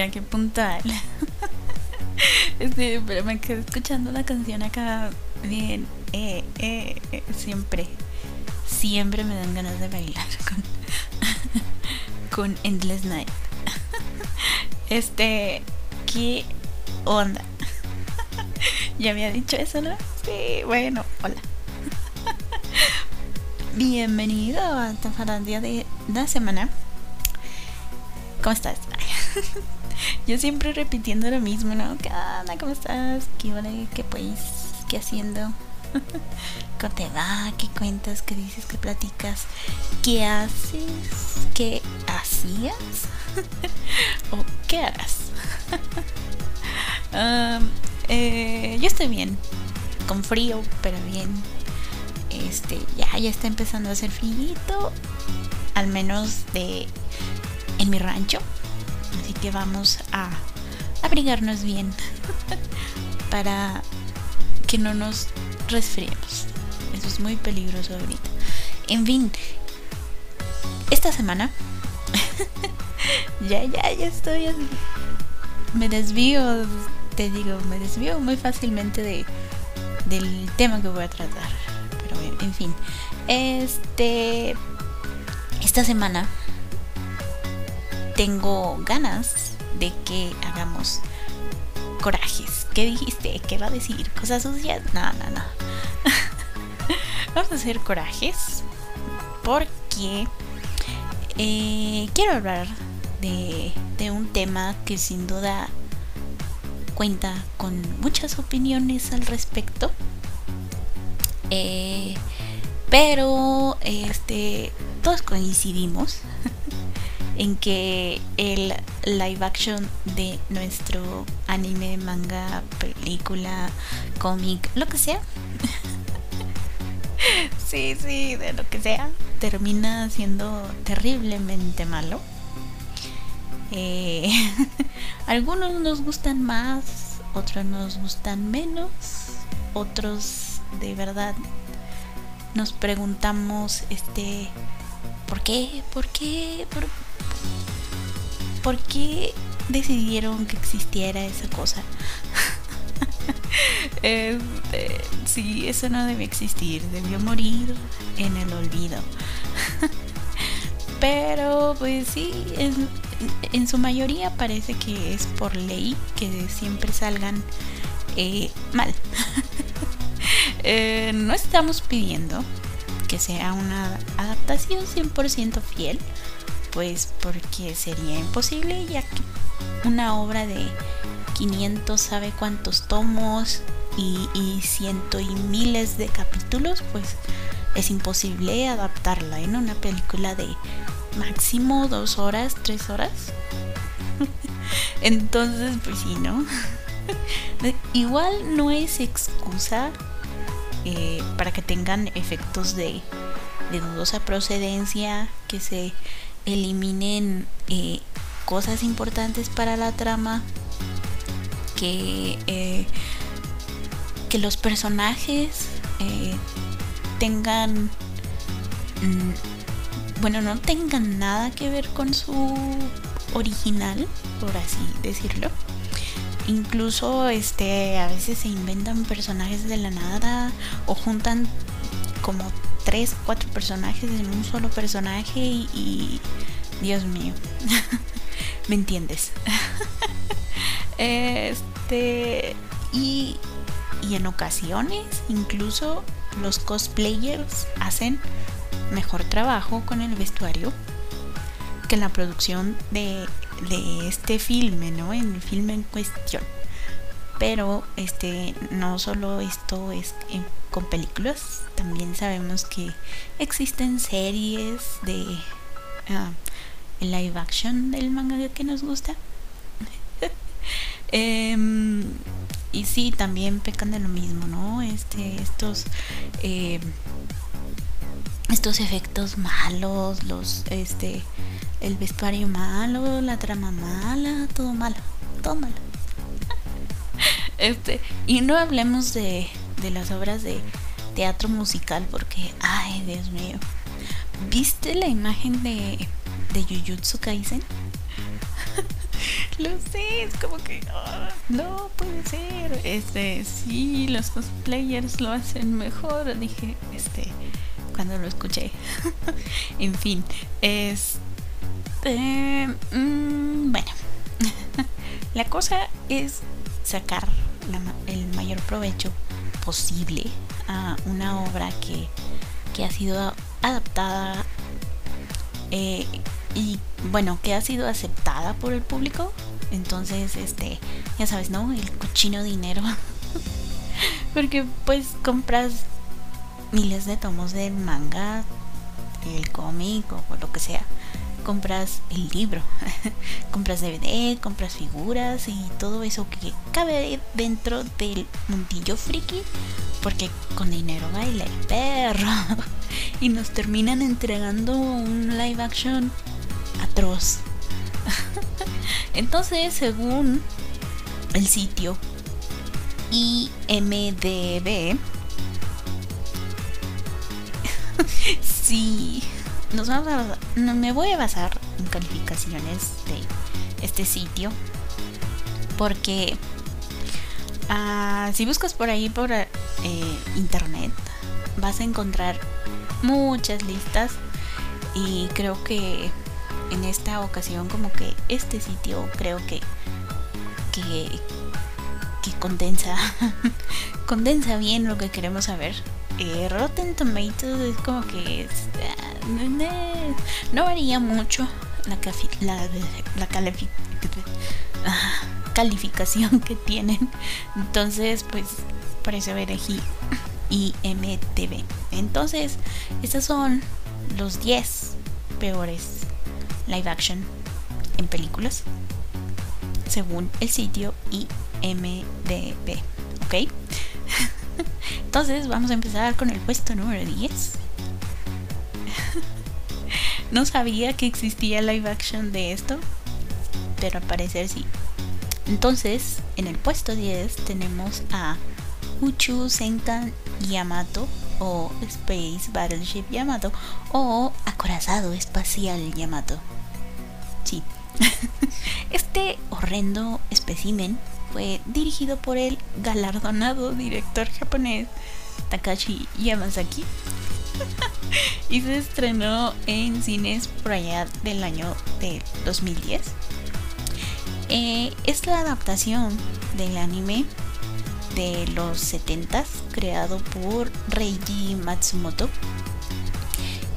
Mira qué puntual. Este, pero me quedé escuchando la canción acá bien. Eh, eh, eh, siempre, siempre me dan ganas de bailar con, con Endless Night. Este, ¿qué onda? ya había dicho eso, ¿no? Sí, bueno, hola. Bienvenido a día de la semana. ¿Cómo estás? Yo siempre repitiendo lo mismo, ¿no? ¿Qué onda? ¿Cómo estás? ¿Qué vale? ¿Qué pues? ¿Qué haciendo? ¿Cómo te va? ¿Qué cuentas? ¿Qué dices? ¿Qué platicas? ¿Qué haces? ¿Qué hacías? ¿O qué harás? Eh, yo estoy bien. Con frío, pero bien. Este, ya, ya está empezando a hacer frío. Al menos de en mi rancho. Así que vamos a abrigarnos bien para que no nos resfriemos. Eso es muy peligroso ahorita. En fin, esta semana ya, ya, ya estoy. Me desvío, te digo, me desvío muy fácilmente de, del tema que voy a tratar. Pero en fin, este. Esta semana tengo ganas de que hagamos corajes. ¿Qué dijiste? ¿Qué va a decir? ¿Cosas sucias? No, no, no. Vamos a hacer corajes porque eh, quiero hablar de, de un tema que sin duda cuenta con muchas opiniones al respecto. Eh, pero este todos coincidimos en que el live action de nuestro anime, manga, película, cómic, lo que sea. sí, sí, de lo que sea, termina siendo terriblemente malo. Eh, algunos nos gustan más, otros nos gustan menos, otros de verdad nos preguntamos este ¿por qué? ¿por qué? ¿por qué? ¿Por qué decidieron que existiera esa cosa? este, sí, eso no debe existir, debió morir en el olvido. Pero pues sí, en, su mayoría parece que es por ley que siempre salgan eh, mal. Eh, no estamos pidiendo que sea una adaptación 100% fiel pues porque sería imposible ya que una obra de 500 sabe cuántos tomos y, y ciento y miles de capítulos pues es imposible adaptarla en una película de máximo dos horas, tres horas. Entonces, pues sí, ¿no? Igual no es excusa eh, para que tengan efectos de, de dudosa procedencia, que se eliminen eh, cosas importantes para la trama, que, eh, que los personajes eh, tengan, mm, bueno, no tengan nada que ver con su original, por así decirlo. Incluso este a veces se inventan personajes de la nada o juntan como tres, cuatro personajes en un solo personaje y, Dios mío, ¿me entiendes? este y, y en ocasiones incluso los cosplayers hacen mejor trabajo con el vestuario que la producción de, de este filme, ¿no? En el filme en cuestión. Pero este no solo esto es con películas, también sabemos que existen series de uh, live action del manga que nos gusta. Em, y sí, también pecan de lo mismo, ¿no? Este, estos em, estos efectos malos, los este el vestuario malo, la trama mala, todo malo, todo malo. Este, y no hablemos de de las obras de teatro musical porque, ay, Dios mío. ¿Viste la imagen de, de Jujutsu Kaisen? Lo sé, es como que ah, no puede ser. Este, sí, los cosplayers lo hacen mejor. Dije, este, cuando lo escuché. en fin, este, mm, bueno, la cosa es sacar el mayor provecho posible a una obra que, que ha sido adaptada eh, y bueno, que ha sido aceptada por el público. Entonces, este, ya sabes, ¿no? El cochino dinero. Porque pues compras miles de tomos de manga, el cómic o lo que sea. Compras el libro, compras DVD, compras figuras y todo eso que cabe dentro del mundillo friki. Porque con dinero baila el perro. y nos terminan entregando un live action atroz. Entonces, según el sitio IMDB, si nos vamos me voy a basar en calificaciones de este sitio, porque uh, si buscas por ahí por eh, internet, vas a encontrar muchas listas y creo que en esta ocasión como que este sitio creo que que, que condensa condensa bien lo que queremos saber eh, Rotten Tomatoes es como que ah, no varía mucho la, calificación que tienen entonces pues por eso elegí IMTV entonces estos son los 10 peores live action en películas, según el sitio IMDB. ¿Ok? Entonces vamos a empezar con el puesto número 10. no sabía que existía live action de esto, pero al parecer sí. Entonces, en el puesto 10 tenemos a Uchu Senkan Yamato o Space Battleship Yamato o Acorazado Espacial Yamato. Sí. este horrendo espécimen fue dirigido por el galardonado director japonés Takashi Yamazaki y se estrenó en cines por allá del año de 2010. Eh, es la adaptación del anime de los 70 creado por Reiji Matsumoto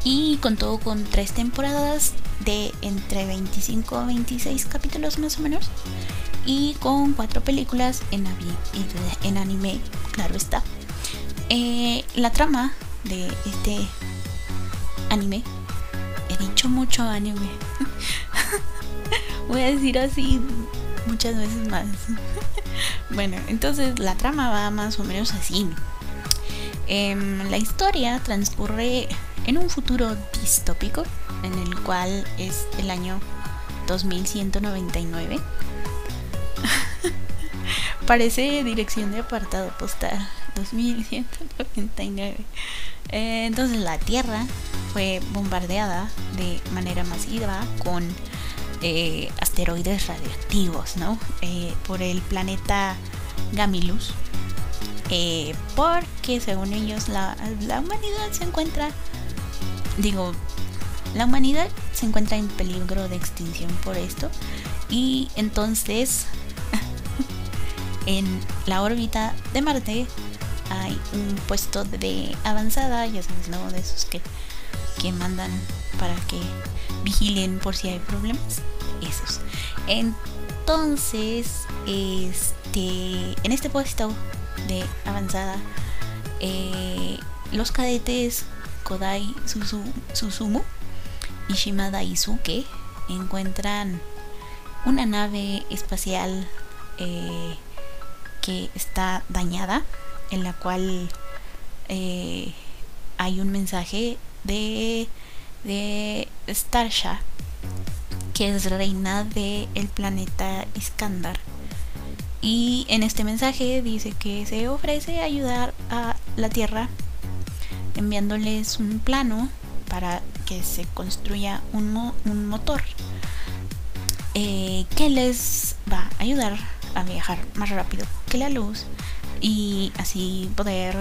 y contó con tres temporadas de entre 25 a 26 capítulos más o menos y con cuatro películas en, anime, claro está. Eh, la trama de este anime, he dicho mucho anime, voy a decir así muchas veces más. bueno, entonces la trama va más o menos así. Em, la historia transcurre en un futuro distópico en el cual es el año 2199. Parece dirección de apartado postal 2199. Eh, entonces la Tierra fue bombardeada de manera masiva con eh, asteroides radioactivos, ¿no? Eh, por el planeta Gamilus. porque según ellos la, la humanidad se encuentra, digo, la humanidad se encuentra en peligro de extinción por esto y entonces en la órbita de Marte hay un puesto de avanzada, ya sabes, ¿no? De esos que, que mandan para que vigilen por si hay problemas. Esos. Entonces, este, en este puesto de avanzada, eh, los cadetes Kodai Susumu y Shimada Izuke encuentran una nave espacial eh, que está dañada, en la cual eh, hay un mensaje de, de Starsha, que es reina del el planeta Iskandar. Y en este mensaje dice que se ofrece ayudar a la Tierra enviándoles un plano para que se construya un, un motor. eh, que les va a ayudar a viajar más rápido la luz y así poder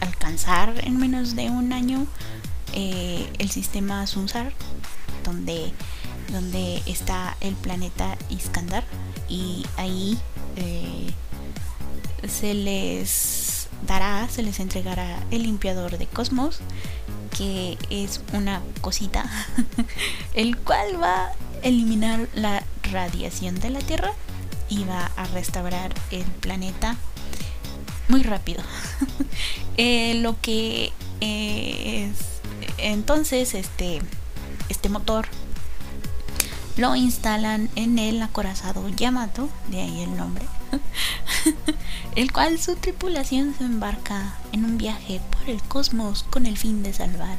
alcanzar en menos de un año eh, el sistema Sunsar donde, donde está el planeta Iskandar. Y ahí eh, se les dará, se les entregará el limpiador de cosmos que es una cosita el cual va a eliminar la radiación de la Tierra va a restaurar el planeta muy rápido. Eh, lo que es entonces este este motor lo instalan en el acorazado Yamato, de ahí el nombre, el cual su tripulación se embarca en un viaje por el cosmos con el fin de salvar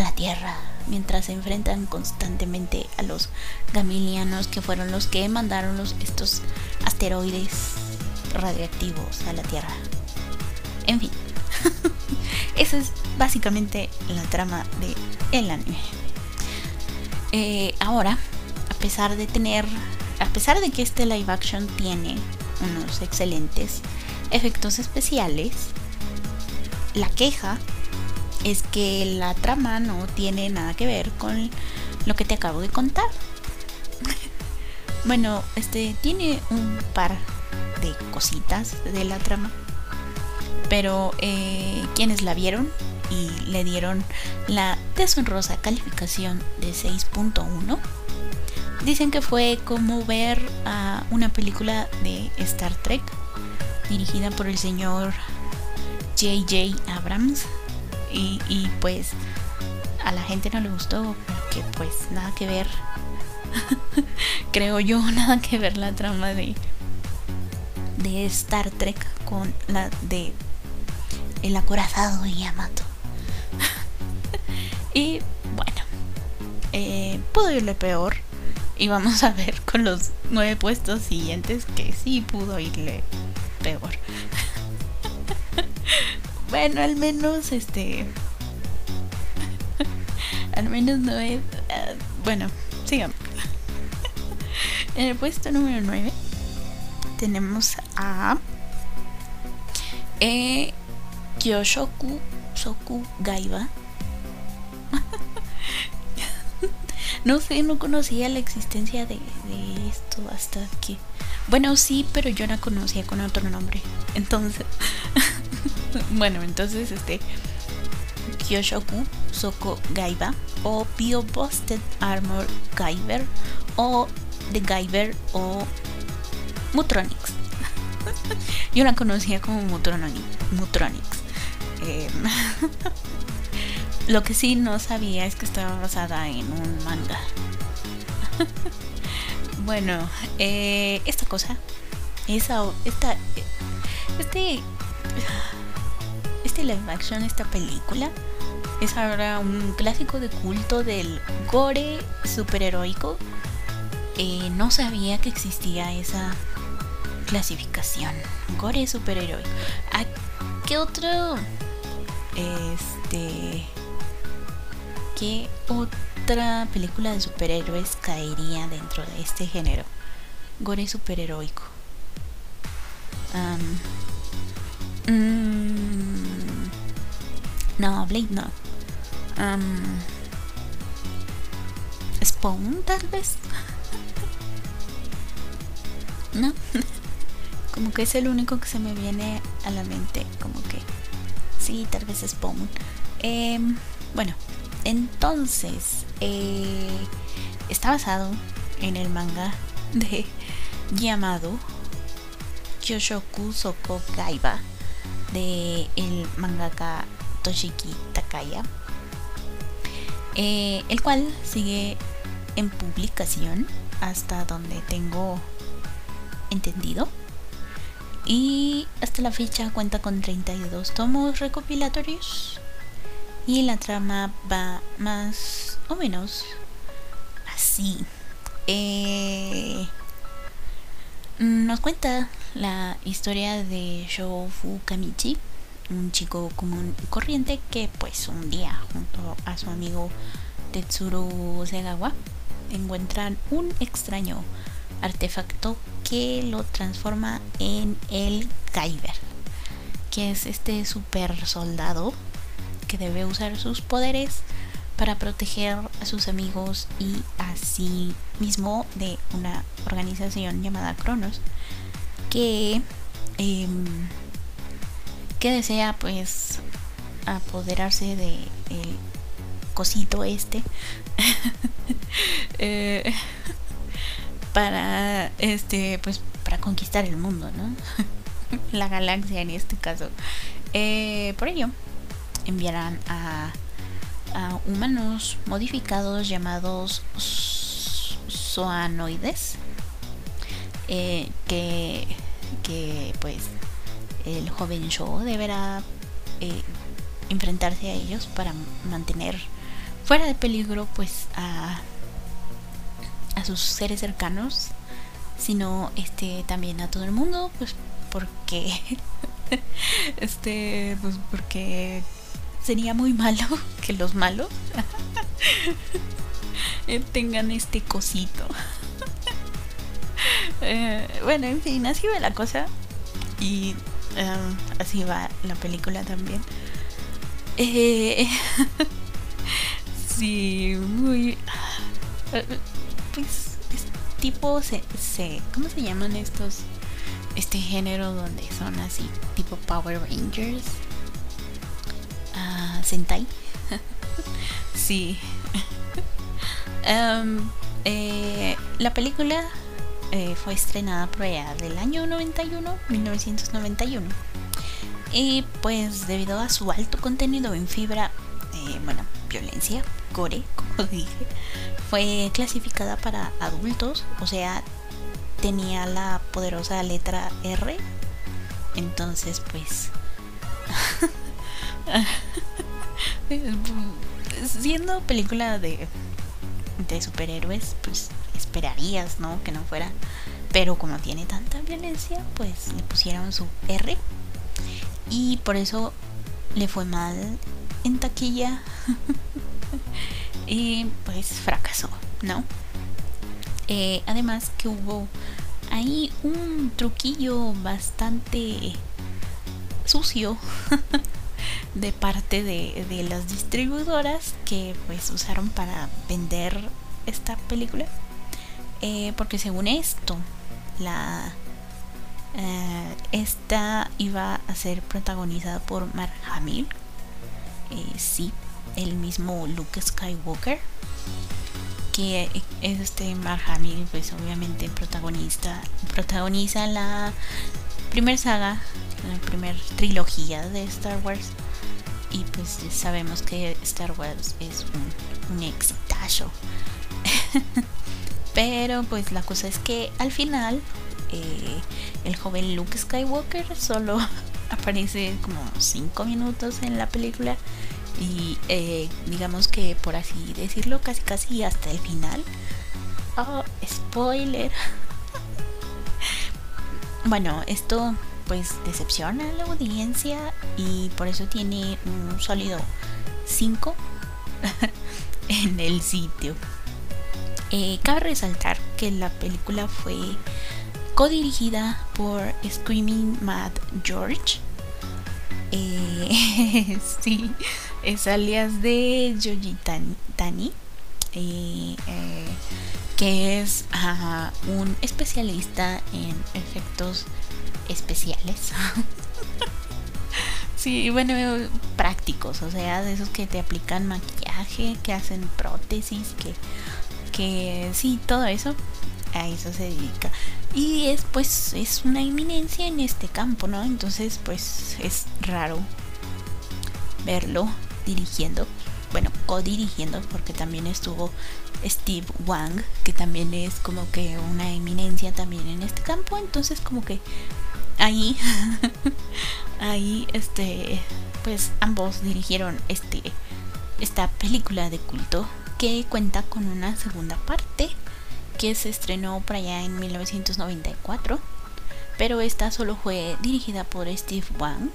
a la Tierra, mientras se enfrentan constantemente a los gamilianos que fueron los que mandaron los, estos asteroides radioactivos a la Tierra. En fin, esa es básicamente la trama de el anime. Eh, ahora, a pesar de tener, a pesar de que este live action tiene unos excelentes efectos especiales, la queja es que la trama no tiene nada que ver con lo que te acabo de contar. bueno, este tiene un par de cositas de la trama. Pero eh, quienes la vieron y le dieron la deshonrosa calificación de 6.1 dicen que fue como ver a una película de Star Trek dirigida por el señor J.J. Abrams y, y, pues a la gente no le gustó porque pues nada que ver creo yo nada que ver la trama de de Star Trek con la de El acorazado de Yamato. y bueno, eh, pudo irle peor. Y vamos a ver con los nueve puestos siguientes que sí pudo irle peor. Bueno, al menos este. al menos no es. Eh, bueno, sigamos. en el puesto número 9 tenemos a eh, Kyoshoku Soku Gaiba. no sé, no conocía la existencia de, esto hasta que. Bueno, sí, pero yo la conocía con otro nombre. Entonces. bueno, entonces este. Kyoshoku Soko Gaiba o Bio Busted Armor Gaiber o The Gaiber o Mutronics. Yo la conocía como Mutronics. Em, lo que sí no sabía es que estaba basada en un manga. bueno, eh, esta cosa, esa, esta, este, este live action, esta película, es ahora un clásico de culto del gore superheroico. Eh, no sabía que existía esa clasificación. Gore superhéroe. ¿A qué otro? Este. ¿Qué otra película de superhéroes caería dentro de este género? Gore superheroico. Um, no, Blade no. Um, Spawn tal vez. no. Como que es el único que se me viene a la mente. Como que sí, tal vez Spawn. Em, bueno, entonces eh, está basado en el manga de llamado Kyoshoku Soko Gaiba de el mangaka Toshiki Takaya, eh, el cual sigue en publicación hasta donde tengo entendido. Y hasta la fecha cuenta con 32 tomos recopilatorios. Y la trama va más o menos así. Eh, nos cuenta la historia de Shofu Kamichi, un chico común y corriente que pues un día junto a su amigo Tetsuro Segawa encuentran un extraño artefacto que lo transforma en el Kyber, que es este super soldado que debe usar sus poderes para proteger a sus amigos y a sí mismo de una organización llamada Cronos que em, que desea pues apoderarse de el cosito este eh, para este pues para conquistar el mundo no la galaxia en este caso. Eh, por ello enviarán a, humanos modificados llamados zoanoides eh, que, que pues el joven Shaw deberá enfrentarse a ellos para mantener fuera de peligro pues a, a sus seres cercanos sino este también a todo el mundo pues porque este pues porque sería muy malo que los malos tengan este cosito. Eh, bueno en fin así va la cosa. Y eh, así va la película también eh, sí, muy... Pues tipo se, se, ¿Cómo se llaman estos? Este género donde son así, tipo Power Rangers. Uh, Sentai. sí. eh, la película eh, fue estrenada por allá del año 91, 1991 y pues debido a su alto contenido en fibra, eh, bueno, violencia, core, como dije, fue clasificada para adultos, o sea, tenía la poderosa letra R. Entonces, pues... siendo película de, de superhéroes, pues esperarías, ¿no? Que no fuera. Pero como tiene tanta violencia, pues le pusieron su R y por eso le fue mal en taquilla y pues fracasó, ¿no? Eh, además que hubo ahí un truquillo bastante sucio de parte de, de, las distribuidoras que pues usaron para vender esta película eh, porque según esto la eh, esta iba a ser protagonizada por Mark Hamill. Eh, sí, el mismo Luke Skywalker. Que es este Mark Hamill, pues obviamente protagonista. Protagoniza la primera saga, la primera trilogía de Star Wars. Y pues sabemos que Star Wars es un, un exitazo. Pero pues la cosa es que al final eh, el joven Luke Skywalker solo aparece como 5 minutos en la película y eh, digamos que por así decirlo casi casi hasta el final. Oh spoiler. Bueno esto pues decepciona a la audiencia y por eso tiene un sólido 5 en el sitio eh, cabe resaltar que la película fue co-dirigida por Screaming Mad George. Eh, sí, es alias de Yoji Tani, eh, que es un especialista en efectos especiales. sí, bueno, prácticos, o sea, de esos que te aplican maquillaje, que hacen prótesis, que, que sí, todo eso, a eso se dedica. Y es pues es una eminencia en este campo, ¿no? Entonces pues es raro verlo dirigiendo, bueno, co-dirigiendo porque también estuvo Steve Wang, que también es como que una eminencia también en este campo, entonces como que ahí ahí este pues ambos dirigieron este esta película de culto que cuenta con una segunda parte que se estrenó por allá en 1994, pero esta solo fue dirigida por Steve Wang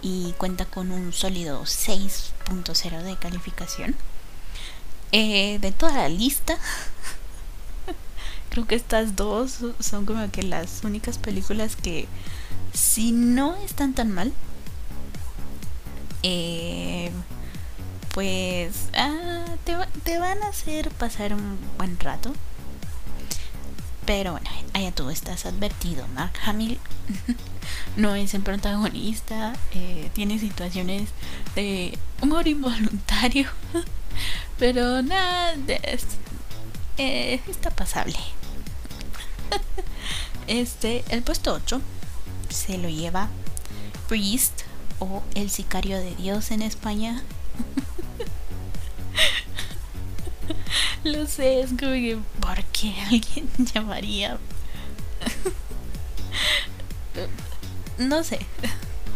y cuenta con un sólido 6.0 de calificación. Eh, de toda la lista, creo que estas dos son como que las únicas películas que, si no están tan mal, eh, pues ah, te, van a hacer pasar un buen rato. Pero bueno, allá tú estás advertido. Mark Hamill no es el protagonista, eh, tiene situaciones de humor involuntario, pero nada, eh, está pasable. Este, el puesto 8 se lo lleva Priest o el sicario de Dios en España. Lo sé, es como que ¿por qué alguien llamaría? no sé.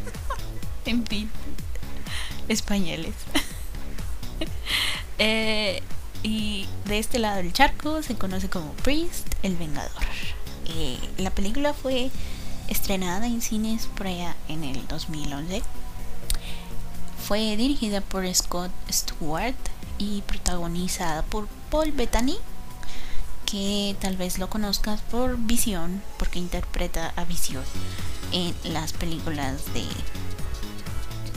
en fin. Españoles. Eh, y de este lado del charco se conoce como Priest, el Vengador. Eh, la película fue estrenada en cines por en el 2011. Fue dirigida por Scott Stewart y protagonizada por Paul Bettany, que tal vez lo conozcas por Visión, porque interpreta a Visión en las películas de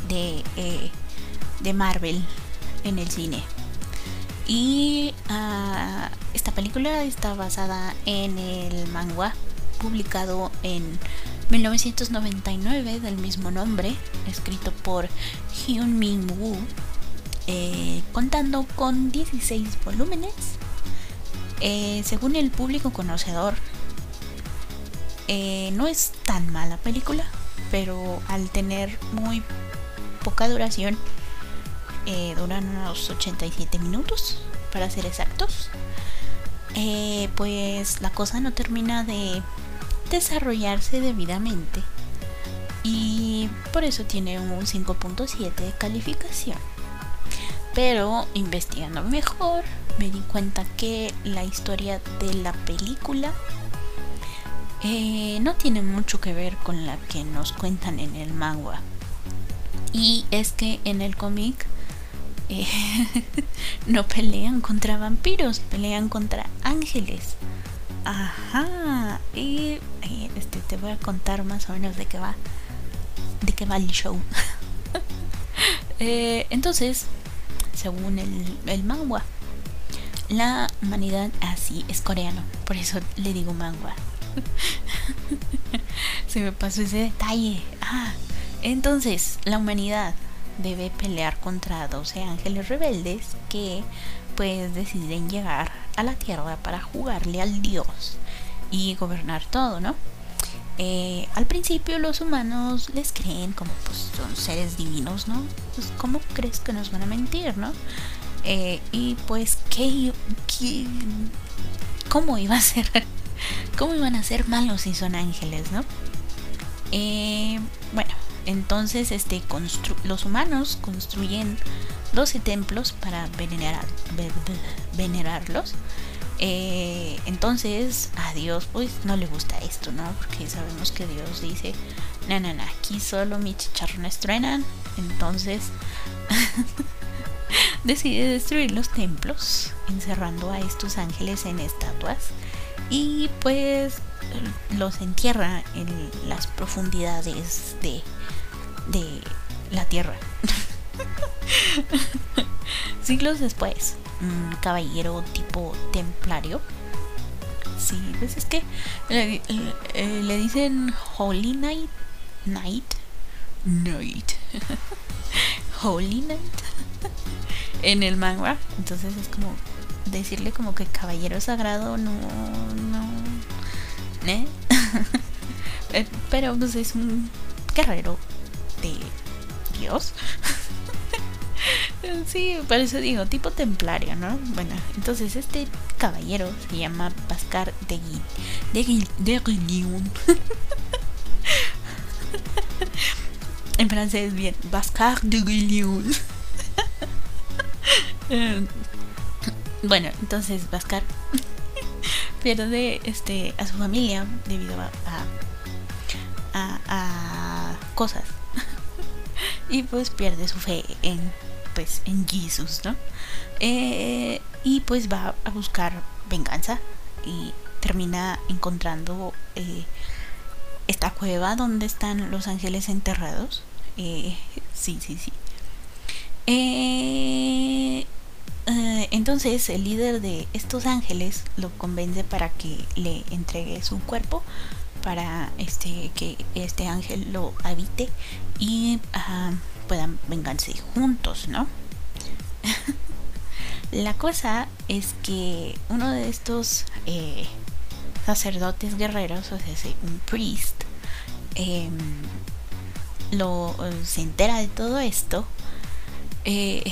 de, eh, de Marvel en el cine. Y uh, esta película está basada en el manga publicado en 1999 del mismo nombre, escrito por Hyun Min Woo, eh, contando con 16 volúmenes. Eh, según el público conocedor, eh, no es tan mala película, pero al tener muy poca duración, duran unos 87 minutos para ser exactos. pues la cosa no termina de desarrollarse debidamente y por eso tiene un 5.7 de calificación. Pero investigando mejor me di cuenta que la historia de la película eh, no tiene mucho que ver con la que nos cuentan en el manga. Y es que en el cómic eh, no pelean contra vampiros, pelean contra ángeles. Ajá. Y, este te voy a contar más o menos de qué va. De qué va el show. Eh, entonces, según el, el manga, la humanidad así es coreano. Por eso le digo manga. Se me pasó ese detalle. Ah, entonces, la humanidad debe pelear contra 12 ángeles rebeldes que pues deciden llegar a la tierra para jugarle al dios y gobernar todo, ¿no? Eh, al principio los humanos les creen como pues son seres divinos, ¿no? Pues ¿cómo crees que nos van a mentir, no? Eh, y pues ¿qué, ¿qué, cómo iba a ser? ¿Cómo iban a ser malos si son ángeles, no? Eh, bueno, entonces este los humanos construyen 12 templos para venerar, venerarlos. Eh, entonces a Dios pues no le gusta esto, ¿no? Porque sabemos que Dios dice, no, no, no, aquí solo mis chicharrones truenan. Entonces decide destruir los templos, encerrando a estos ángeles en estatuas. Y pues los entierra en las profundidades de, de la tierra. Siglos después, un caballero tipo templario. Sí, pues es que le, le, dicen Holy Knight. Knight. Knight. Holy Knight. en el manga. Entonces es como decirle como que caballero sagrado no. No. ¿Eh? Pero pues es un guerrero de Dios. Sí, por eso digo, tipo templario, ¿no? Bueno, entonces este caballero se llama Pascal de Gui, de, en francés bien, Pascal de Guillaume. Em, bueno, entonces Pascal pierde este a su familia debido a, a, a cosas y pues pierde su fe en pues en Jesus, ¿no? Eh, y pues va a buscar venganza y termina encontrando eh, esta cueva donde están los ángeles enterrados. Eh, sí, sí, sí. entonces el líder de estos ángeles lo convence para que le entregue su cuerpo para este que este ángel lo habite y puedan vengarse juntos, ¿no? La cosa es que uno de estos eh, sacerdotes guerreros, o sea, un priest, em, lo se entera de todo esto eh,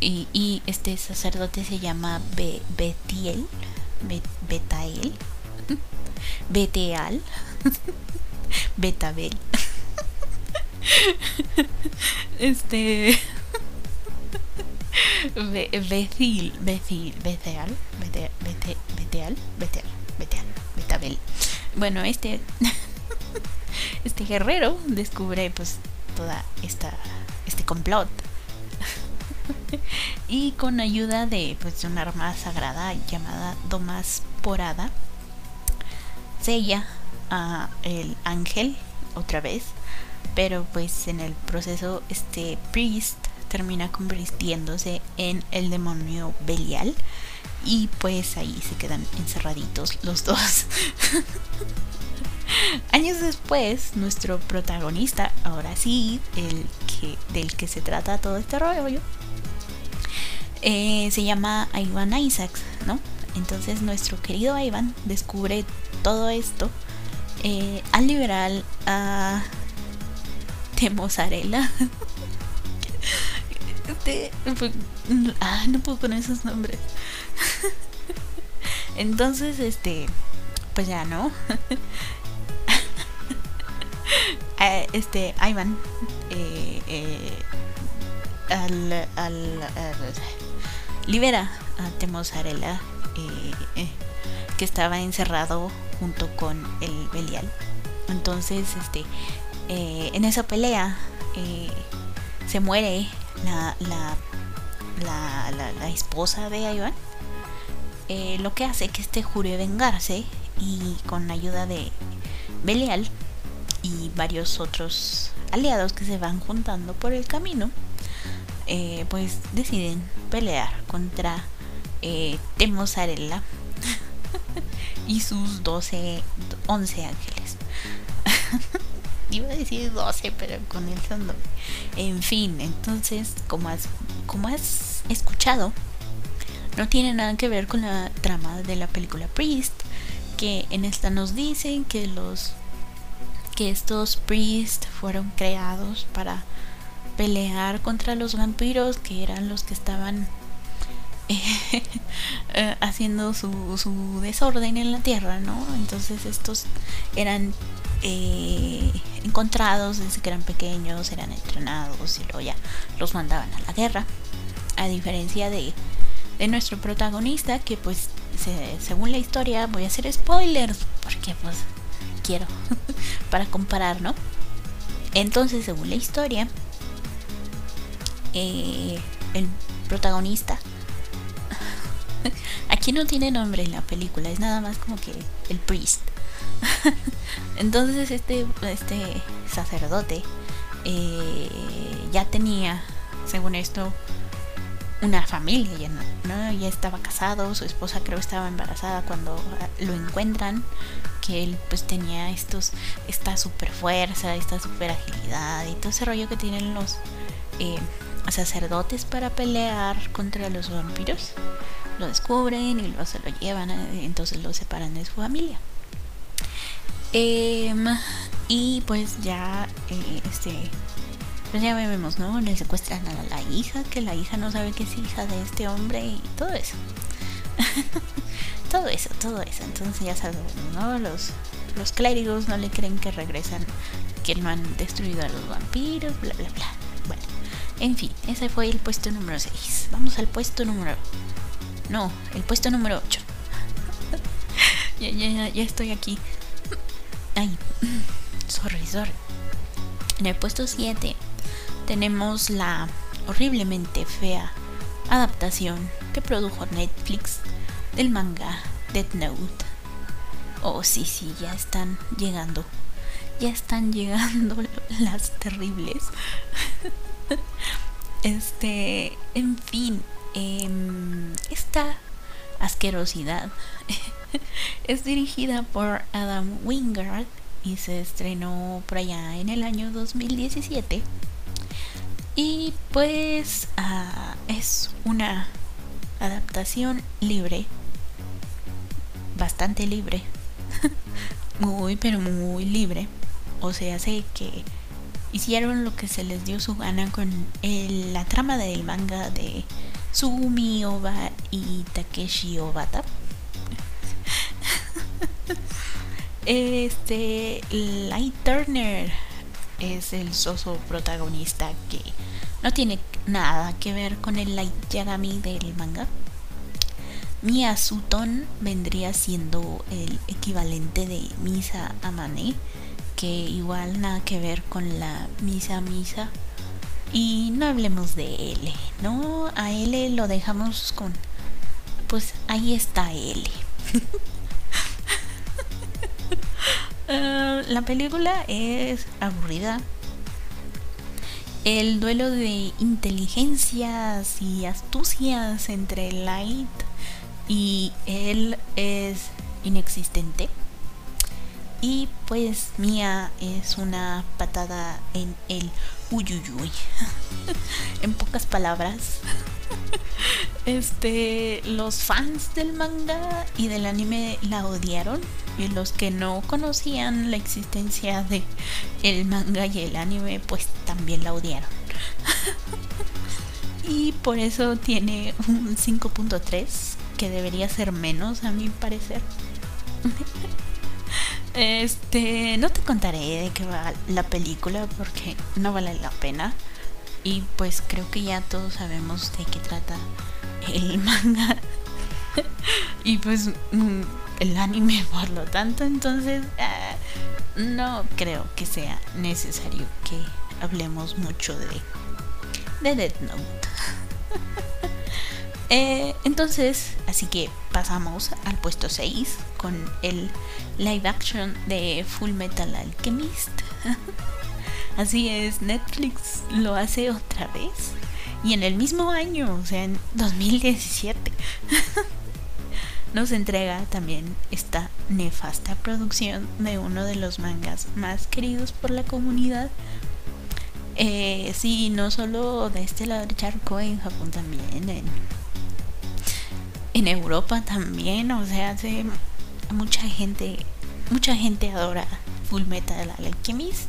y, este sacerdote se llama Be Betiel, Betael, Beteal, Betabel. Este. Becil, Becil, Beteal, Beteal, Beteal, Beteal, Betabel. Bueno, este. Este guerrero descubre pues toda esta. este complot. y con ayuda de pues una arma sagrada llamada Domas Porada sella a el ángel otra vez pero pues en el proceso este priest termina convirtiéndose en el demonio Belial y pues ahí se quedan encerraditos los dos. Años después, nuestro protagonista, ahora sí, el que, del que se trata todo este rollo, eh, se llama Ivan Isaacs, ¿no? Entonces nuestro querido Ivan descubre todo esto eh, al liberar de mozzarella. ah, no puedo poner esos nombres. Entonces, este, pues ya no. Eh, este, Ivan, eh, eh, al, al, libera a Temozarela, que estaba encerrado junto con el Belial. Entonces, este, eh, en esa pelea eh, se muere la, la, la, la, esposa de Ivan, eh, lo que hace que este jure vengarse y con ayuda de Belial y varios otros aliados que se van juntando por el camino, pues deciden pelear contra Temosarella y sus 12, 11 ángeles. iba a decir 12, pero con el fondo. En fin, entonces, como has, como has escuchado, no tiene nada que ver con la trama de la película Priest, que en esta nos dicen que los que estos Priest fueron creados para pelear contra los vampiros, que eran los que estaban eh, haciendo su, su desorden en la tierra, ¿no? Entonces estos eran eh, encontrados desde que eran pequeños, eran entrenados y luego ya los mandaban a la guerra. A diferencia de, de nuestro protagonista, que pues según la historia voy a hacer spoilers, porque pues quiero, para comparar, ¿no? Entonces, según la historia, eh, el protagonista aquí no tiene nombre en la película, es nada más como que el priest. Entonces este, este sacerdote eh, ya tenía, según esto, una familia, ya, ¿no? ya estaba casado, su esposa creo estaba embarazada cuando lo encuentran, que él pues tenía estos, esta super fuerza, esta super agilidad y todo ese rollo que tienen los eh, sacerdotes para pelear contra los vampiros. Lo descubren y luego se lo llevan, eh, entonces lo separan de su familia. Em, y pues ya, eh, este, pues ya vemos, ¿no? Le secuestran a la, hija, que la hija no sabe que es hija de este hombre y todo eso. todo eso, todo eso. Entonces ya sabemos, ¿no? Los, los clérigos no le creen que regresan, que no han destruido a los vampiros, bla, bla, bla. Bueno, en fin, ese fue el puesto número 6. Vamos al puesto número... No, el puesto número 8. ya, ya, ya estoy aquí. Ay, sorry, sorry. En el puesto 7 tenemos la horriblemente fea adaptación que produjo Netflix del manga Death Note. Oh, sí, sí, ya están llegando. Ya están llegando las terribles. Este, en fin, em, esta asquerosidad es dirigida por Adam Wingard y se estrenó por allá en el año 2017. Y pues ah, es una adaptación libre, bastante libre, muy pero muy libre. O sea, sé que hicieron lo que se les dio su gana con la trama del manga de Sugumi Oba y Takeshi Obata. Este Light Turner es el soso protagonista que no tiene nada que ver con el Light Yagami del manga. Mia Sutton vendría siendo el equivalente de Misa Amane, que igual nada que ver con la Misa Misa. Y no hablemos de L, ¿no? A L lo dejamos con... Pues ahí está L. Eh, la película es aburrida. El duelo de inteligencias y astucias entre Light y él es inexistente. Y pues Mia es una patada en el uyuyuy. en pocas palabras. Este, los fans del manga y del anime la odiaron y los que no conocían la existencia de el manga y el anime pues también la odiaron. y por eso tiene un 5.3 que debería ser menos a mi parecer. Este, no te contaré de qué va la película porque no vale la pena. Y pues creo que ya todos sabemos de qué trata el manga. y pues mm, el anime por lo tanto. Entonces, ah, no creo que sea necesario que hablemos mucho de, de Death Note. Eh, entonces, así que pasamos al puesto 6 con el live action de Full Metal Alchemist. así es, Netflix lo hace otra vez. Y en el mismo año, o sea, en 2017. nos entrega también esta nefasta producción de uno de los mangas más queridos por la comunidad. Eh, sí, no solo de este lado del charco, en Japón también, en en Europa también, o sea, hace mucha gente, mucha gente adora Full Metal Alchemist.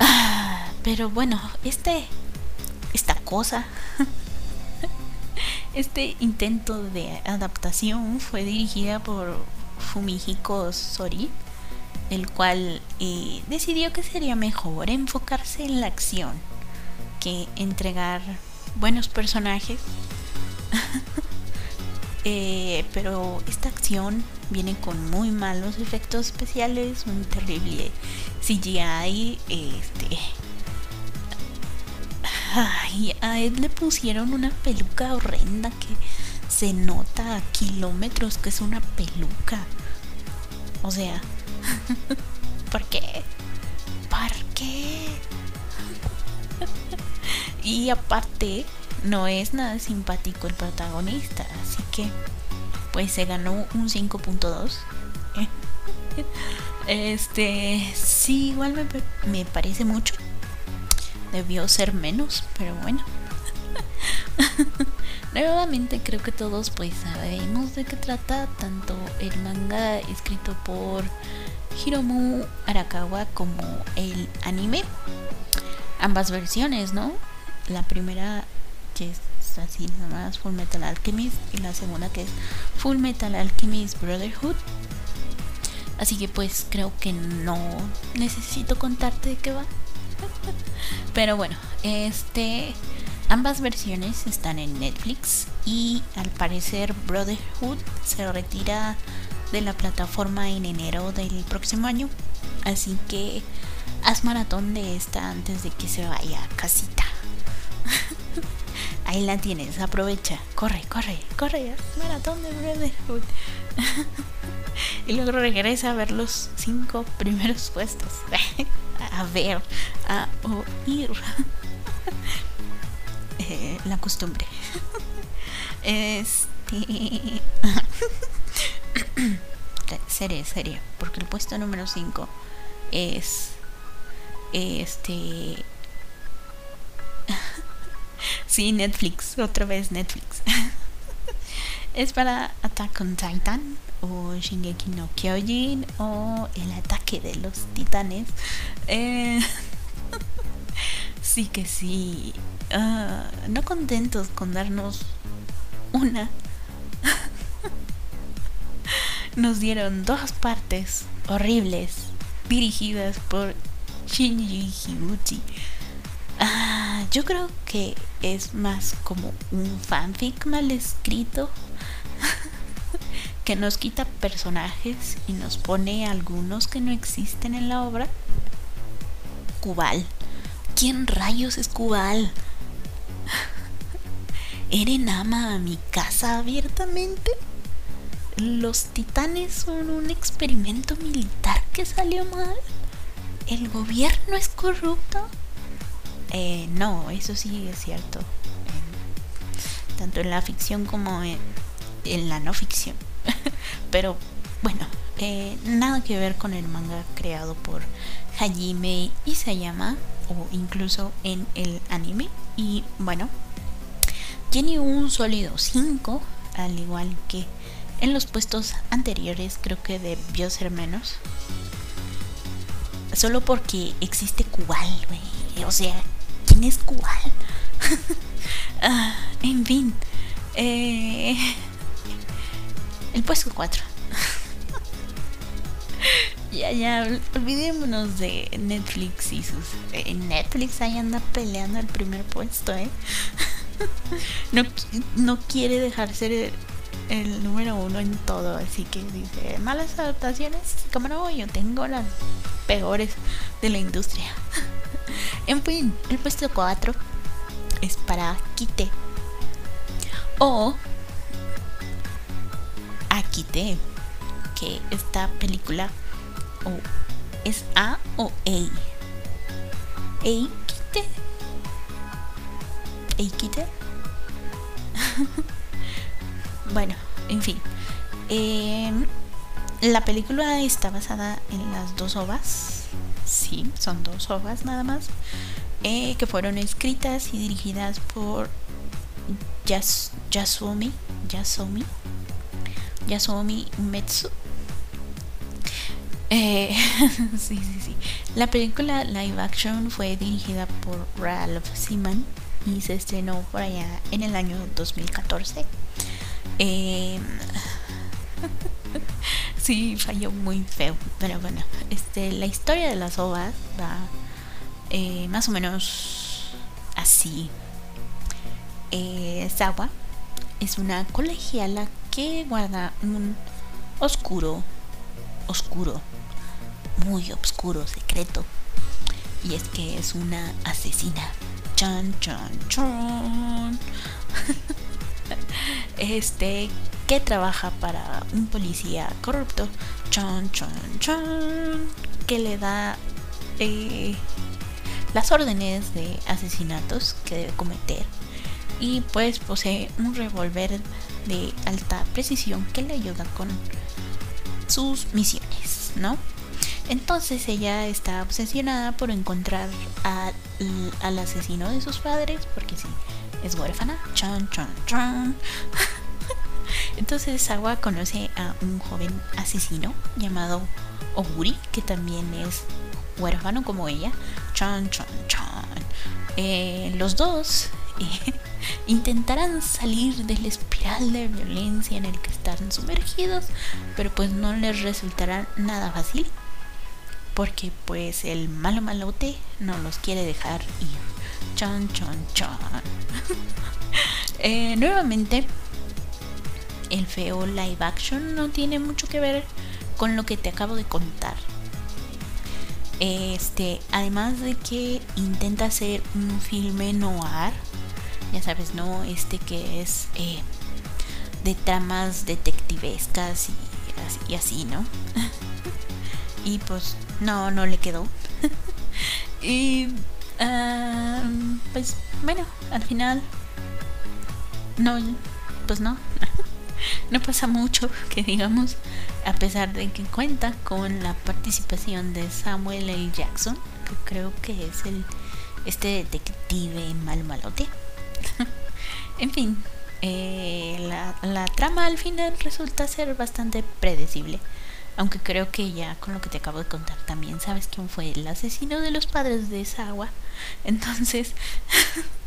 Ah, pero bueno, este, esta cosa, este intento de adaptación fue dirigida por Fumihiko Sori, el cual eh, decidió que sería mejor enfocarse en la acción que entregar buenos personajes Eh, pero esta acción viene con muy malos efectos especiales, un terrible CGI. Este. Ay, a él le pusieron una peluca horrenda que se nota a kilómetros que es una peluca. O sea, ¿por qué? ¿Por qué? y aparte, no es nada simpático el protagonista, así que pues se ganó un 5.2. Este, sí, igual me, me parece mucho. Debió ser menos, pero bueno. Nuevamente creo que todos pues sabemos de qué trata tanto el manga escrito por Hiromu Arakawa como el anime. Ambas versiones, ¿no? La primera que es así nada más Full Metal Alchemist y la segunda que es Full Metal Alchemist Brotherhood. Así que pues creo que no necesito contarte de qué va. Pero bueno, este ambas versiones están en Netflix y al parecer Brotherhood se retira de la plataforma en enero del próximo año. Así que haz maratón de esta antes de que se vaya a casita. ahí la tienes, aprovecha, corre, corre, corre, maratón de Brotherhood. y luego regresa a ver los cinco primeros puestos. a ver, a oír. Eh, la costumbre. este. serie, serie. Porque el puesto número 5 es. Este. sí, Netflix. Otra vez Netflix. es para Attack on Titan o Shingeki no Kyojin o El ataque de los titanes. Eh, sí que sí. Ah, no contentos con darnos una. Nos dieron dos partes horribles dirigidas por Shinji Higuchi. Yo creo que es más como un fanfic mal escrito que nos quita personajes y nos pone algunos que no existen en la obra. Cubal. ¿Quién rayos es Cubal? ¿Eren ama a mi casa abiertamente? ¿Los titanes son un experimento militar que salió mal? ¿El gobierno es corrupto? Eh, no, eso sí es cierto. tanto en la ficción como en la no ficción. Pero bueno, eh, nada que ver con el manga creado por Hajime Isayama o incluso en el anime. Y bueno, tiene un sólido 5, al igual que en los puestos anteriores, creo que debió ser menos. Solo porque existe Kubal, güey. O sea, ¿quién es Kubal? Ah, en fin. Eh, el puesto 4. ya, ya, olvidémonos de Netflix y sus... Eh, Netflix ahí anda peleando el primer puesto, ¿eh? no, no quiere dejar ser el, número uno en todo, así que dice, malas adaptaciones, como no, yo tengo las peores de la industria. en fin, el puesto 4 es para Kite. O Akite, que esta película o es A o E. Eikite. Eikite. bueno, en fin. Em, la película está basada en las dos ovas. Sí, son dos ovas nada más. Eh, que fueron escritas y dirigidas por Yas Yasumi. Yasumi. Yasumi Metsu. Eh, sí, sí, sí. La película live action fue dirigida por Ralph Seaman y se estrenó por allá en el año 2014. Eh, sí, falló muy feo, pero bueno, este, la historia de las ovas va eh, más o menos así. Eh, Sawa es una colegiala que guarda un oscuro, oscuro, muy oscuro secreto. Y es que es una asesina. Chan, chan, chan. este, que trabaja para un policía corrupto. Chan, chan, chan. Que le da eh, las órdenes de asesinatos que debe cometer. Y pues posee un revólver de alta precisión que le ayuda con sus misiones, ¿no? Entonces ella está obsesionada por encontrar al asesino de sus padres, porque sí, es huérfana. Chan, chan, chan. Entonces Agua conoce a un joven asesino llamado Oguri, que también es huérfano como ella. Chan, chan, chan. Eh, los dos intentarán salir del espiral de violencia en el que están sumergidos, pero pues no les resultará nada fácil porque pues el malo malote no los quiere dejar ir. Chan, chan, chan. Eh, nuevamente, el feo live action no tiene mucho que ver con lo que te acabo de contar. Este, además de que intenta ser un filme noir, ya sabes, ¿no? Este que es eh, de tramas detectivescas y, y así, ¿no? y pues no, no le quedó. y pues bueno, al final no, pues no, no pasa mucho que digamos, a pesar de que cuenta con la participación de Samuel L. Jackson, que creo que es el este detective mal malote. en fin, eh, la, la trama al final resulta ser bastante predecible. Aunque creo que ya con lo que te acabo de contar también sabes quién fue el asesino de los padres de esa agua. Entonces,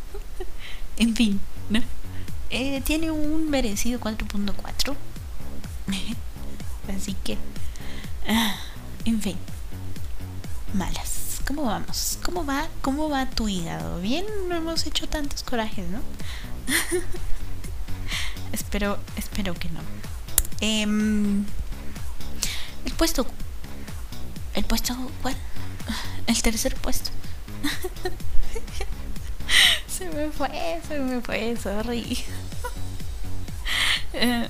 en fin, ¿no? Eh, tiene un merecido 4.4. Así que, ah, en fin, malas. ¿Cómo vamos? ¿Cómo va? ¿Cómo va tu hígado? Bien, no hemos hecho tantos corajes, ¿no? espero, espero que no. Eh, el puesto. ¿El puesto cuál? El tercer puesto. se me fue, se me fue, sorry. el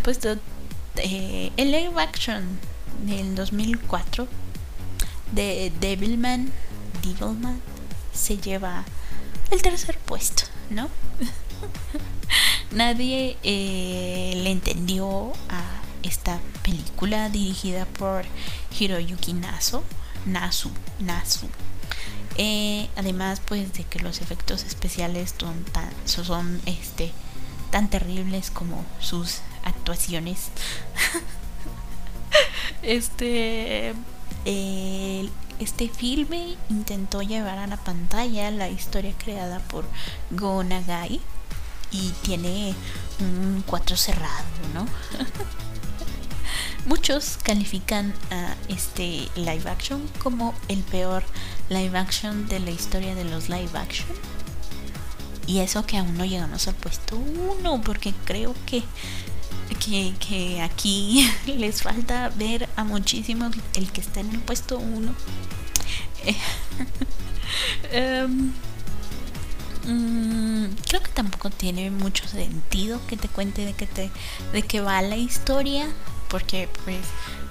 puesto. Eh, el live action del 2004 de Devilman, Devilman, se lleva el tercer puesto, ¿no? Nadie eh, le entendió a esta película dirigida por Hiroyuki Nasu, Nasu, Nasu. Eh, además, pues de que los efectos especiales son tan, son este tan terribles como sus actuaciones. este este filme intentó llevar a la pantalla la historia creada por Go Nagai y tiene un cuatro cerrado, ¿no? Muchos califican a este live action como el peor live action de la historia de los live action. Y eso que aún no llegamos al puesto 1, porque creo que, que, aquí les falta ver a muchísimos el que está en el puesto 1. Em, mm, creo que tampoco tiene mucho sentido que te cuente de que te de qué va la historia porque pues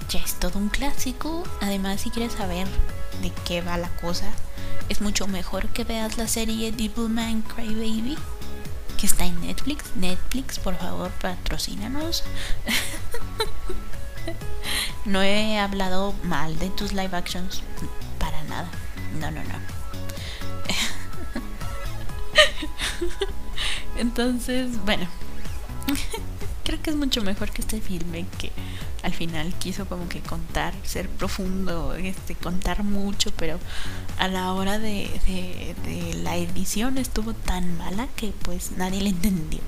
ya es todo un clásico. Además, si quieres saber de qué va la cosa, es mucho mejor que veas la serie Devilman Crybaby, que está en Netflix. Netflix, por favor, patrocínanos. no he hablado mal de tus live actions para nada. No, no, no. Entonces, bueno creo que es mucho mejor que este filme que al final quiso como que contar, ser profundo, este, contar mucho, pero a la hora de, de, la edición estuvo tan mala que pues nadie le entendió.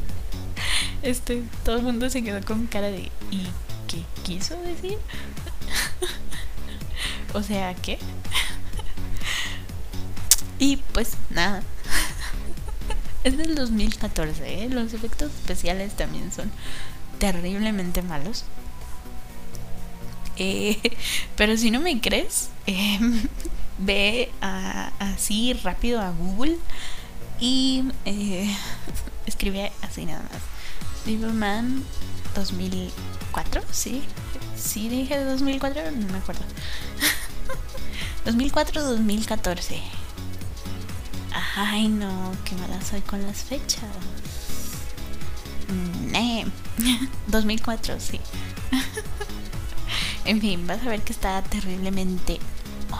este, todo el mundo se quedó con cara de ¿y qué quiso decir? o sea, ¿qué? y pues nada. Es del 2014, ¿eh? Los efectos especiales también son terriblemente malos. Eh, pero si no me crees, em, ve así rápido a Google y eh, escribe así nada más. Devilman 2004, ¿sí? ¿Sí dije 2004? No me acuerdo. 2004-2014. Ay, no, qué mala soy con las fechas. 2004, sí. en fin, vas a ver que está terriblemente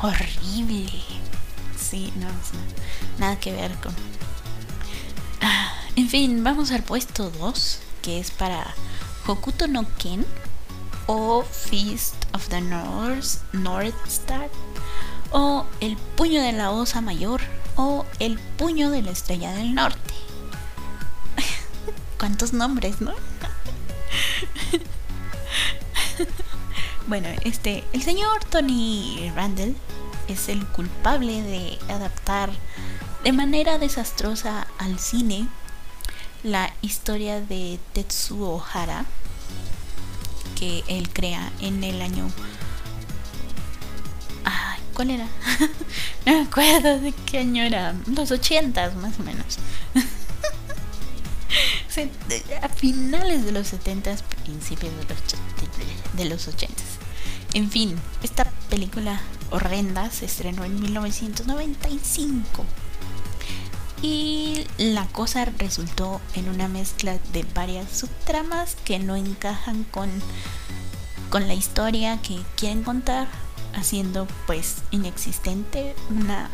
horrible. Sí, no, nada que ver con... En fin, vamos al puesto 2, que es para Hokuto no Ken o Feast of the North, North Star o El puño de la osa mayor o El puño de la estrella del norte. ¿Cuántos nombres, no? bueno, este, el señor Tony Randall es el culpable de adaptar de manera desastrosa al cine la historia de Tetsuo Hara que él crea en el año ¿Cuál era? no me acuerdo de qué año era. Los ochentas, más o menos. a finales de los setentas, principios de los, de los ochentas. En fin, esta película horrenda se estrenó en 1995. Y la cosa resultó en una mezcla de varias subtramas que no encajan con, con la historia que quieren contar, haciendo pues inexistente una,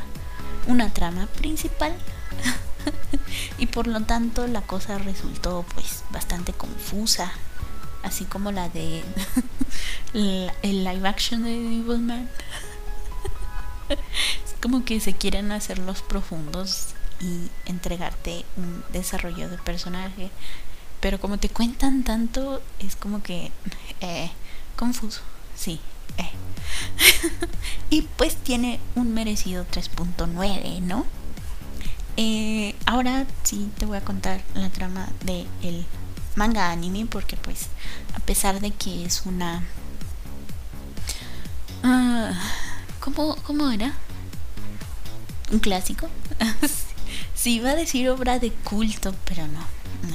una trama principal. y por lo tanto la cosa resultó pues bastante confusa, así como la de el live action de Evil Man. es como que se quieren hacer los profundos y entregarte un desarrollo de personaje. Pero como te cuentan tanto, es como que eh, confuso. Sí. Eh. y pues tiene un merecido 3.9, ¿no? Eh, ahora sí te voy a contar la trama de el manga anime porque pues a pesar de que es una... Uh, ¿cómo, ¿Cómo era? ¿Un clásico? Sí, iba a decir obra de culto, pero no.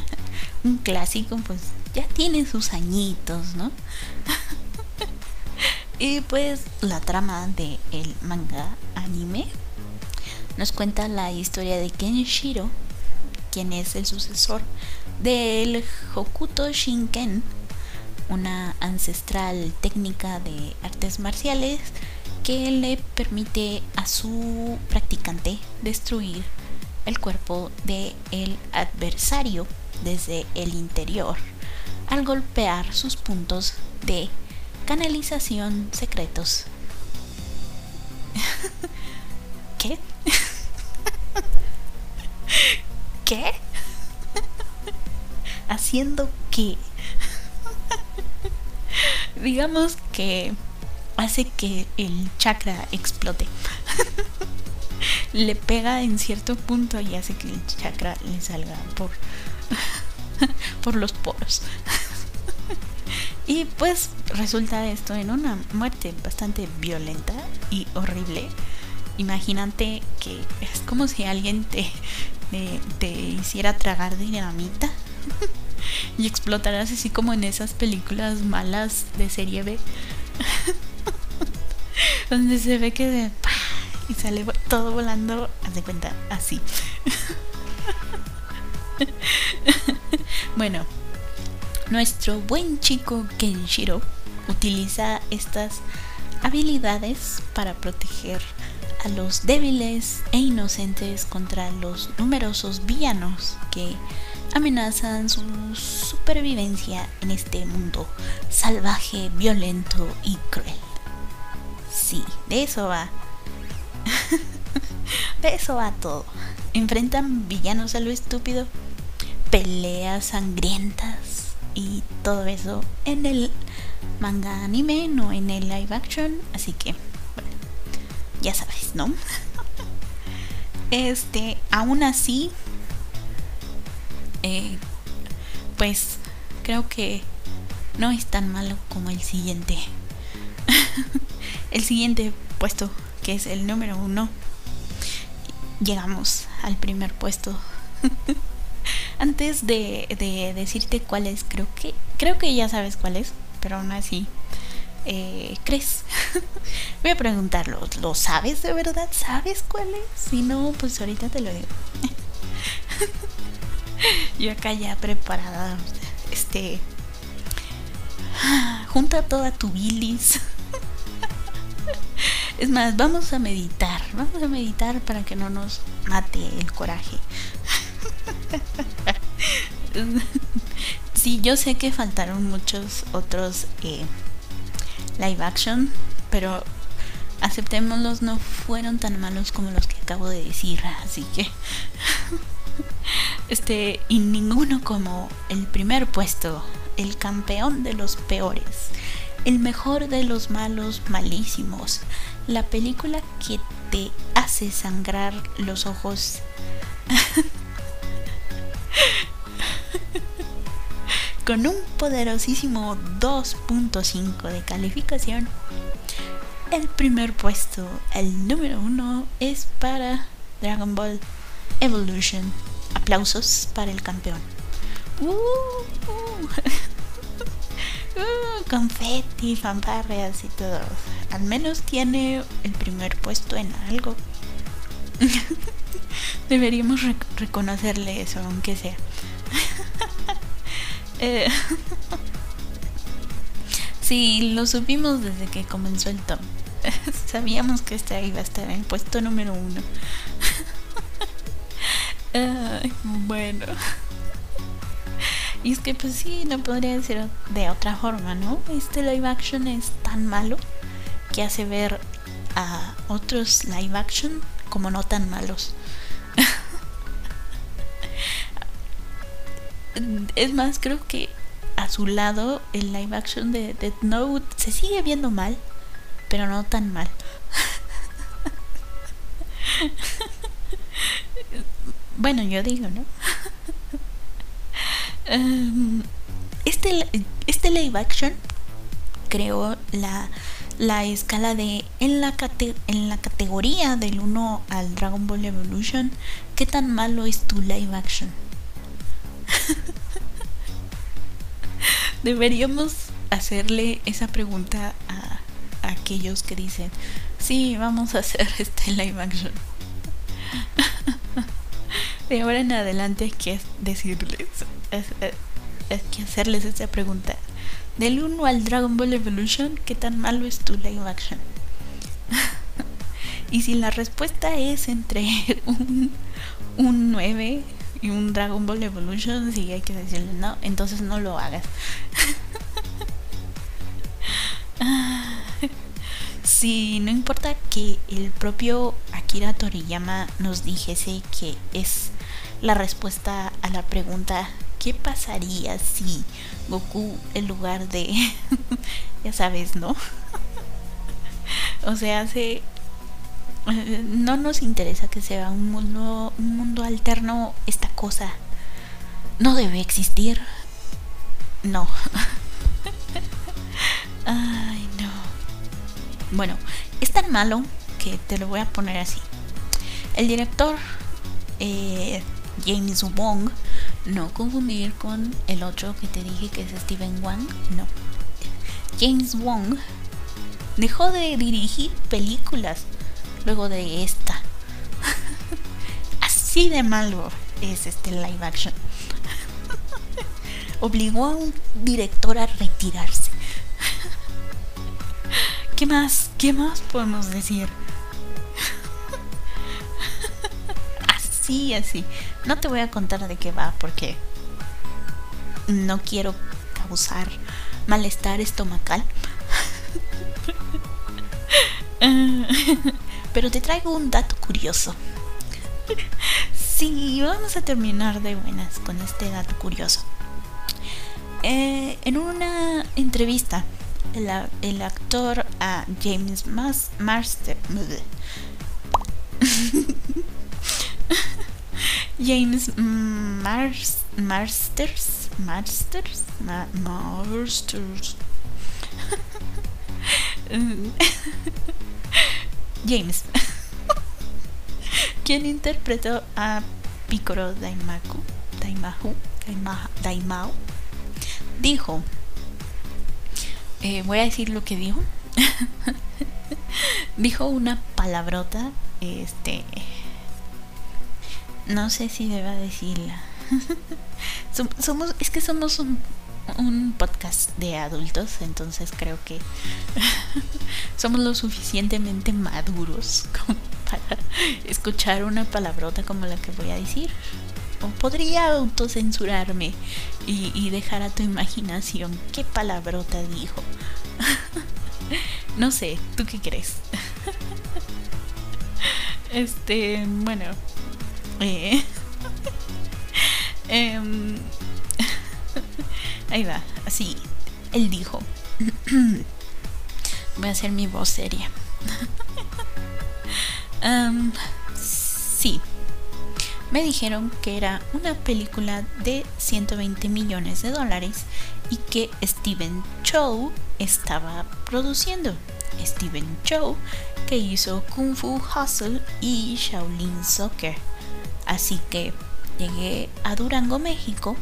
Un clásico, pues ya tiene sus añitos, ¿no? Y pues la trama de el manga anime nos cuenta la historia de Kenshiro, quien es el sucesor del Hokuto Shinken, una ancestral técnica de artes marciales que le permite a su practicante destruir el cuerpo de el adversario desde el interior al golpear sus puntos de canalización secretos. ¿Qué? ¿Qué? ¿Haciendo qué? Digamos que hace que el chakra explote le pega en cierto punto y hace que el chakra le salga por, por los poros. Y pues resulta esto en una muerte bastante violenta y horrible. Imagínate que es como si alguien te, te, hiciera tragar dinamita y explotaras así como en esas películas malas de serie B. donde se ve que de y sale todo volando, haz de cuenta, así. bueno, nuestro buen chico Kenshiro utiliza estas habilidades para proteger a los débiles e inocentes contra los numerosos villanos que amenazan su supervivencia en este mundo salvaje, violento y cruel. Sí, de eso va de eso va todo. Enfrentan villanos a lo estúpido, peleas sangrientas y todo eso en el manga anime, no en el live action. Así que, bueno, ya sabes, ¿no? este, aún así, eh, pues creo que no es tan malo como el siguiente. el siguiente puesto que es el número uno, llegamos al primer puesto. Antes de, decirte cuál es, creo que, creo que ya sabes cuál es, pero aún así, eh, ¿crees? Voy a preguntarlo, ¿lo sabes de verdad? ¿Sabes cuál es? Si no, pues ahorita te lo digo. Yo acá ya preparada, este, junta toda tu bilis es más, vamos a meditar, vamos a meditar para que no nos mate el coraje. sí, yo sé que faltaron muchos otros eh, live action, pero aceptémoslos, no fueron tan malos como los que acabo de decir, así que este y ninguno como el primer puesto, el campeón de los peores, el mejor de los malos malísimos, la película que te hace sangrar los ojos. Con un poderosísimo 2.5 de calificación, el primer puesto, el número uno, es para Dragon Ball Evolution. Aplausos para el campeón. Uh, uh. uh, confetti, fanfarreas y todo. Al menos tiene el primer puesto en algo. Deberíamos reconocerle eso, aunque sea. eh, sí, lo supimos desde que comenzó el top. Sabíamos que este iba a estar en el puesto número uno. bueno. Y es que pues sí, no podría ser de otra forma, ¿no? Este live action es tan malo que hace ver a otros live action como no tan malos. Es más, creo que a su lado el live action de Death Note se sigue viendo mal, pero no tan mal. bueno, yo digo, ¿no? Em, este, este live action creó la, la escala de en la, en la categoría del 1 al Dragon Ball Evolution, ¿qué tan malo es tu live action? Deberíamos hacerle esa pregunta a, aquellos que dicen, sí, vamos a hacer este live action. De ahora en adelante hay que decirles, hay que hacerles esa pregunta. Del 1 al Dragon Ball Evolution, ¿qué tan malo es tu live action? y si la respuesta es entre un, un 9 y un Dragon Ball Evolution, si hay que decirle no, entonces no lo hagas. Si no importa que el propio Akira Toriyama nos dijese que es la respuesta a la pregunta ¿qué pasaría si Goku en lugar de ya sabes, ¿no? o sea, hace no nos interesa que sea un mundo, un mundo alterno, esta cosa no debe existir. No. Ay, no. Bueno, es tan malo que te lo voy a poner así. El director eh, James Wong, no confundir con el otro que te dije que es Steven Wang, no. James Wong dejó de dirigir películas luego de esta. Así de malo es este live action. Obligó a un director a retirarse. ¿Qué más? ¿Qué más podemos decir? así, así. No te voy a contar de qué va porque no quiero causar malestar estomacal. Pero te traigo un dato curioso. Sí, vamos a terminar de buenas con este dato curioso. Eh, en una entrevista, el, actor a James Mas James Mars, Masters, Masters, Masters. James, quien interpretó a Piccolo Daimaku, Daimahu, Daimao, dijo, eh, voy a decir lo que dijo, dijo una palabrota, este, no sé si deba decirla. somos, es que somos un, un podcast de adultos, entonces creo que somos lo suficientemente maduros como para escuchar una palabrota como la que voy a decir. O podría autocensurarme y, y dejar a tu imaginación qué palabrota dijo. no sé, ¿tú qué crees? este, bueno. Eh, em, Ahí va, así. Él dijo. Voy a hacer mi voz seria. sí. Me dijeron que era una película de 120 millones de dólares y que Steven Chow estaba produciendo. Steven Chow, que hizo Kung Fu Hustle y Shaolin Soccer. Así que llegué a Durango, México,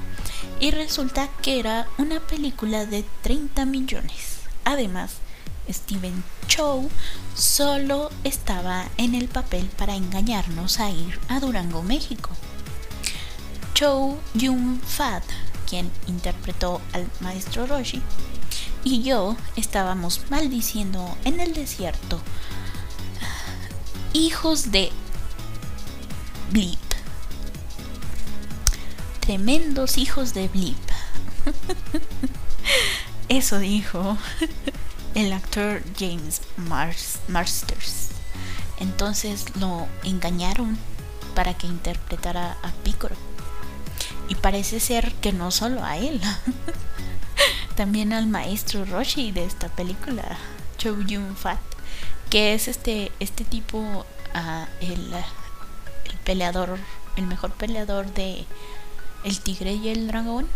y resulta que era una película de 30 millones. Además, Steven Chow solo estaba en el papel para engañarnos a ir a Durango, México. Chow Yun Fat, quien interpretó al maestro Roshi, y yo estábamos maldiciendo en el desierto. Hijos de Blip. Tremendos hijos de Blip. Eso dijo el actor James Masters. Entonces lo engañaron para que interpretara a Piccolo. Y parece ser que no solo a él, también al maestro Roshi de esta película, Chow Yun Fat, que es este, este tipo, ah, el peleador, el mejor peleador de El Tigre y el Dragón,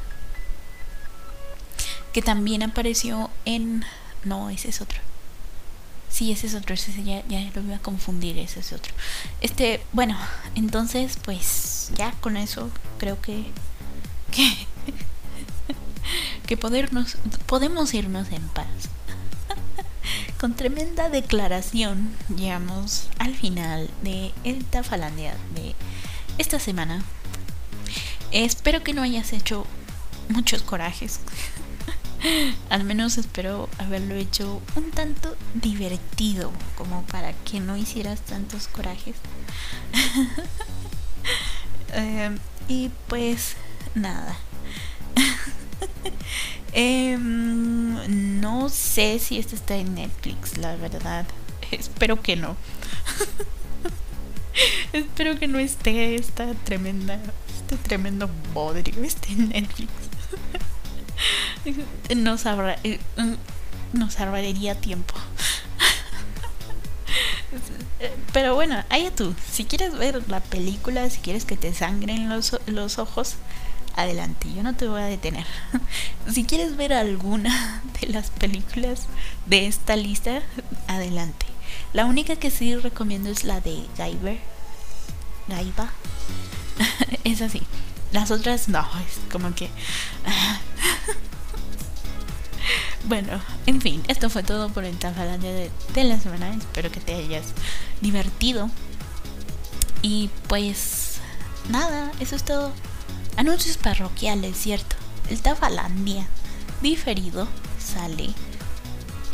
que también apareció en no, ese es otro. Sí, ese es otro, ese ya, lo voy a confundir, ese es otro. Este, bueno, entonces pues ya con eso creo que que, que podernos, podemos irnos en paz. Con tremenda declaración llegamos al final de el Tafalandia de esta semana. Espero que no hayas hecho muchos corajes. Al menos espero haberlo hecho un tanto divertido, como para que no hicieras tantos corajes. Em, y pues nada. Em, no sé si este está en Netflix, la verdad. Espero que no. Espero que no esté esta tremenda, este tremendo bodrio esté en Netflix. nos, eh, mm, nos ahorraría tiempo. Pero bueno, allá tú. Si quieres ver la película, si quieres que te sangren los, los ojos, adelante. Yo no te voy a detener. Si quieres ver alguna de las películas de esta lista, adelante. La única que sí recomiendo es la de Gaiber. Gaiba. es así. Las otras no, es como que... bueno, en fin, esto fue todo por el Tafalandia de, la semana. Espero que te hayas divertido. Y pues nada, eso es todo. Anuncios parroquiales, ¿cierto? El Tafalandia diferido sale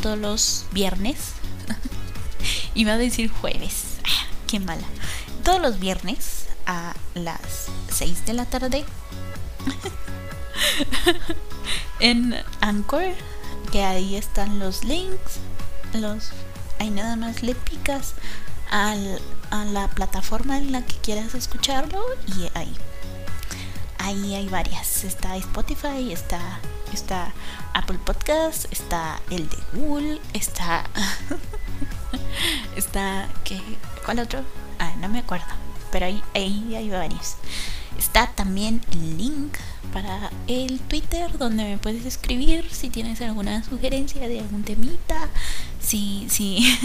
todos los viernes. Iba a decir jueves. Ah, qué mala. Todos los viernes a las 6 de la tarde. en Anchor, que ahí están los links. Los ahí nada más le picas al, a la plataforma en la que quieras escucharlo y ahí ahí hay varias está Spotify está está Apple Podcast está el de Google está está que cuál otro ah no me acuerdo pero ahí, ahí hay varios Está también el link para el Twitter donde me puedes escribir si tienes alguna sugerencia de algún temita. Si, si.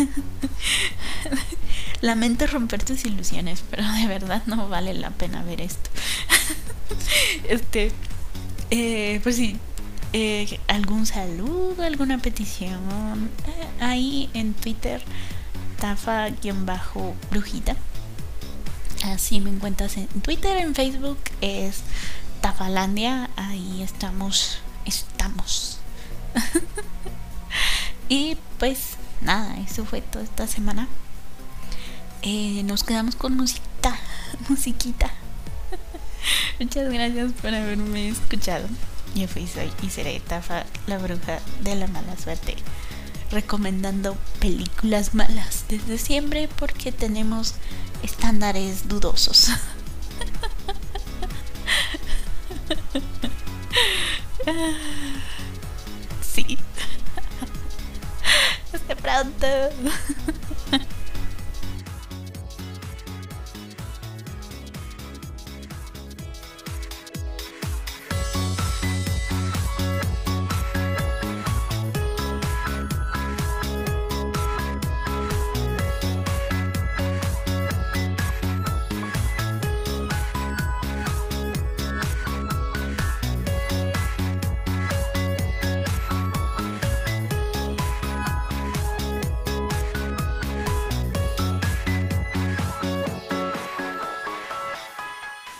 Lamento romper tus ilusiones, pero de verdad no vale la pena ver esto. este. Eh, pues sí. Eh, algún saludo, alguna petición. Eh, ahí en Twitter, tafa-brujita Así me encuentras en Twitter, en Facebook es Tafalandia, ahí estamos, estamos. y pues nada, eso fue toda esta semana. Eh, nos quedamos con musiquita, musiquita. Muchas gracias por haberme escuchado. Yo fui, soy y seré Tafa, la bruja de la mala suerte recomendando películas malas desde siempre porque tenemos estándares dudosos. sí. Hasta pronto.